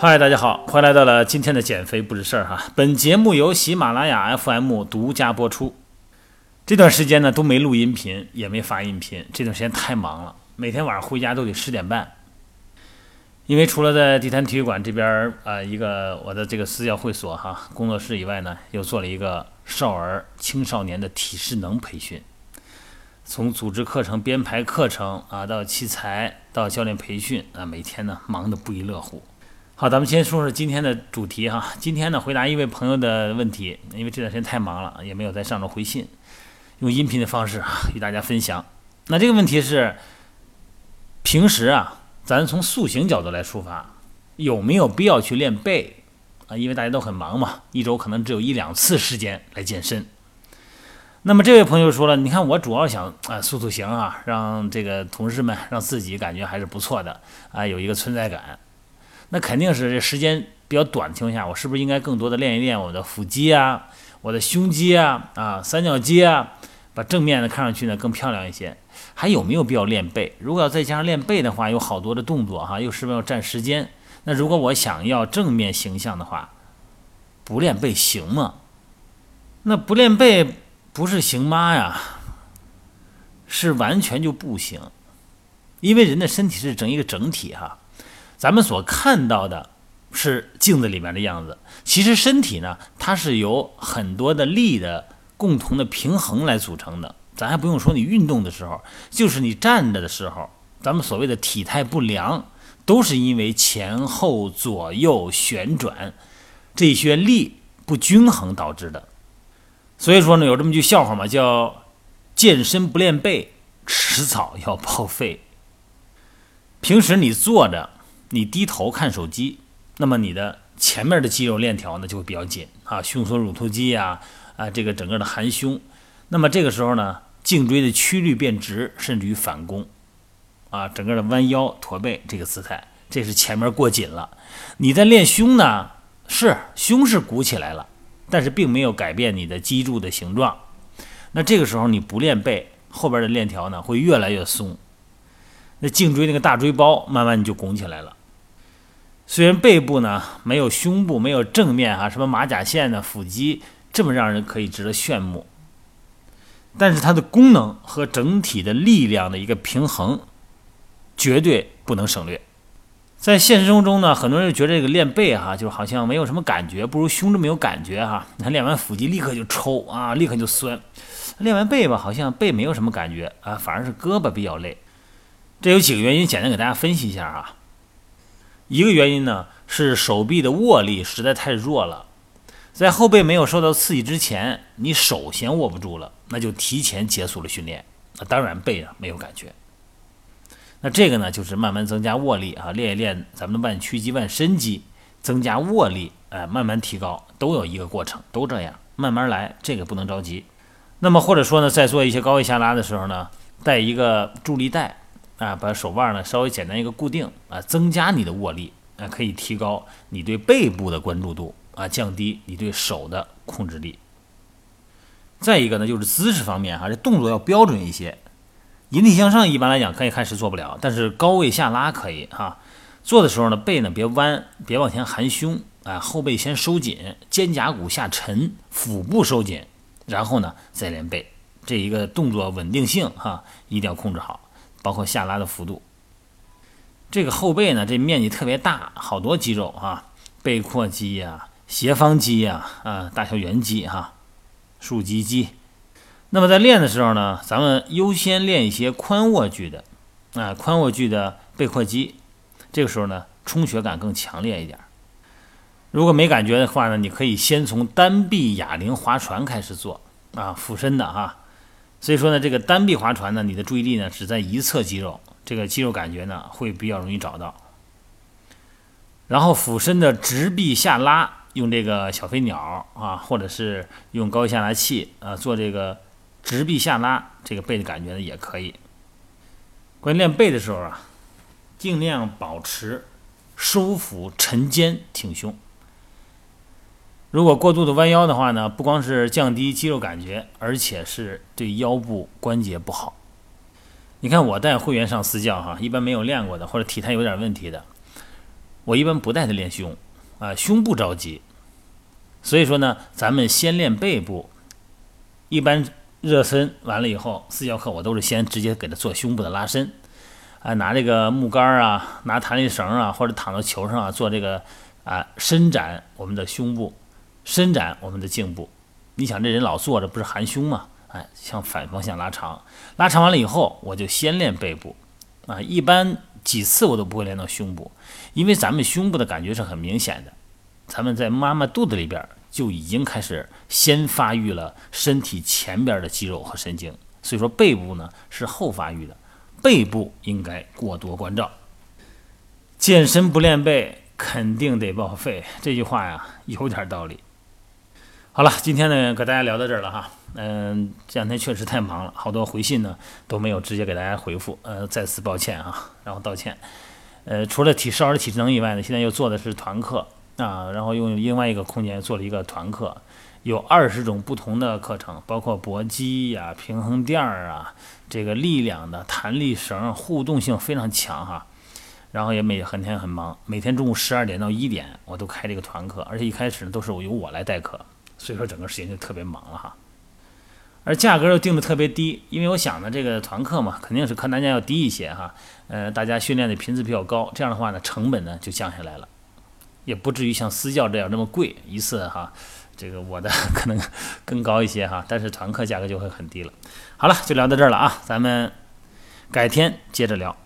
嗨，大家好，欢迎来到了今天的减肥不是事儿哈。本节目由喜马拉雅 FM 独家播出。这段时间呢都没录音频，也没发音频，这段时间太忙了，每天晚上回家都得十点半。因为除了在地坛体育馆这边儿啊一个我的这个私教会所哈工作室以外呢，又做了一个少儿青少年的体适能培训，从组织课程、编排课程啊到器材到教练培训啊，每天呢忙得不亦乐乎。好，咱们先说说今天的主题哈。今天呢，回答一位朋友的问题，因为这段时间太忙了，也没有在上周回信，用音频的方式与大家分享。那这个问题是，平时啊，咱从塑形角度来出发，有没有必要去练背啊？因为大家都很忙嘛，一周可能只有一两次时间来健身。那么这位朋友说了，你看我主要想啊塑塑形啊，让这个同事们让自己感觉还是不错的啊，有一个存在感。那肯定是这时间比较短的情况下，我是不是应该更多的练一练我的腹肌啊，我的胸肌啊，啊三角肌啊，把正面的看上去呢更漂亮一些？还有没有必要练背？如果要再加上练背的话，有好多的动作哈，又是不是要占时间？那如果我想要正面形象的话，不练背行吗？那不练背不是行吗呀？是完全就不行，因为人的身体是整一个整体哈。咱们所看到的是镜子里面的样子，其实身体呢，它是由很多的力的共同的平衡来组成的。咱还不用说你运动的时候，就是你站着的时候，咱们所谓的体态不良，都是因为前后左右旋转这些力不均衡导致的。所以说呢，有这么句笑话嘛，叫“健身不练背，迟早要报废”。平时你坐着。你低头看手机，那么你的前面的肌肉链条呢就会比较紧啊，胸锁乳突肌呀，啊这个整个的含胸，那么这个时候呢，颈椎的曲率变直，甚至于反弓，啊，整个的弯腰驼背这个姿态，这是前面过紧了。你在练胸呢，是胸是鼓起来了，但是并没有改变你的脊柱的形状。那这个时候你不练背，后边的链条呢会越来越松，那颈椎那个大椎包慢慢你就拱起来了。虽然背部呢没有胸部没有正面哈什么马甲线呢腹肌这么让人可以值得炫目，但是它的功能和整体的力量的一个平衡绝对不能省略。在现实生活中呢，很多人觉得这个练背哈就好像没有什么感觉，不如胸这么有感觉哈。你看练完腹肌立刻就抽啊，立刻就酸；练完背吧，好像背没有什么感觉啊，反而是胳膊比较累。这有几个原因，简单给大家分析一下啊。一个原因呢是手臂的握力实在太弱了，在后背没有受到刺激之前，你手先握不住了，那就提前结束了训练。那当然背啊没有感觉。那这个呢就是慢慢增加握力啊，练一练咱们的腕屈肌、腕伸肌，增加握力，哎，慢慢提高，都有一个过程，都这样，慢慢来，这个不能着急。那么或者说呢，在做一些高位下拉的时候呢，带一个助力带。啊，把手腕呢稍微简单一个固定啊，增加你的握力啊，可以提高你对背部的关注度啊，降低你对手的控制力。再一个呢，就是姿势方面哈，这动作要标准一些。引体向上一般来讲可以开始做不了，但是高位下拉可以哈。做的时候呢，背呢别弯，别往前含胸啊，后背先收紧，肩胛骨下沉，腹部收紧，然后呢再练背。这一个动作稳定性哈，一定要控制好。包括下拉的幅度，这个后背呢，这面积特别大，好多肌肉啊，背阔肌呀、斜方肌呀、啊大小圆肌哈、竖脊肌。那么在练的时候呢，咱们优先练一些宽握距的，啊宽握距的背阔肌，这个时候呢，充血感更强烈一点。如果没感觉的话呢，你可以先从单臂哑铃划船开始做啊，俯身的哈。所以说呢，这个单臂划船呢，你的注意力呢只在一侧肌肉，这个肌肉感觉呢会比较容易找到。然后俯身的直臂下拉，用这个小飞鸟啊，或者是用高位下拉器啊做这个直臂下拉，这个背的感觉呢也可以。关于练背的时候啊，尽量保持收腹沉肩挺胸。如果过度的弯腰的话呢，不光是降低肌肉感觉，而且是对腰部关节不好。你看我带会员上私教哈，一般没有练过的或者体态有点问题的，我一般不带他练胸，啊，胸不着急。所以说呢，咱们先练背部。一般热身完了以后，私教课我都是先直接给他做胸部的拉伸，啊，拿这个木杆啊，拿弹力绳啊，或者躺到球上啊，做这个啊伸展我们的胸部，伸展我们的颈部。你想这人老坐着不是含胸吗？哎，向反方向拉长，拉长完了以后，我就先练背部，啊，一般几次我都不会练到胸部，因为咱们胸部的感觉是很明显的，咱们在妈妈肚子里边就已经开始先发育了身体前边的肌肉和神经，所以说背部呢是后发育的，背部应该过多关照。健身不练背，肯定得报废，这句话呀有点道理。好了，今天呢，跟大家聊到这儿了哈。嗯，这两天确实太忙了，好多回信呢都没有直接给大家回复，呃，再次抱歉啊，然后道歉。呃，除了体少儿体智能以外呢，现在又做的是团课啊，然后用另外一个空间做了一个团课，有二十种不同的课程，包括搏击呀、平衡垫儿啊，这个力量的弹力绳，互动性非常强哈。然后也每很天很忙，每天中午十二点到一点我都开这个团课，而且一开始呢都是由我来代课。所以说整个时间就特别忙了哈，而价格又定的特别低，因为我想呢，这个团课嘛，肯定是客单价要低一些哈，呃，大家训练的频次比较高，这样的话呢，成本呢就降下来了，也不至于像私教这样那么贵一次哈，这个我的 可能更高一些哈，但是团课价格就会很低了。好了，就聊到这儿了啊，咱们改天接着聊。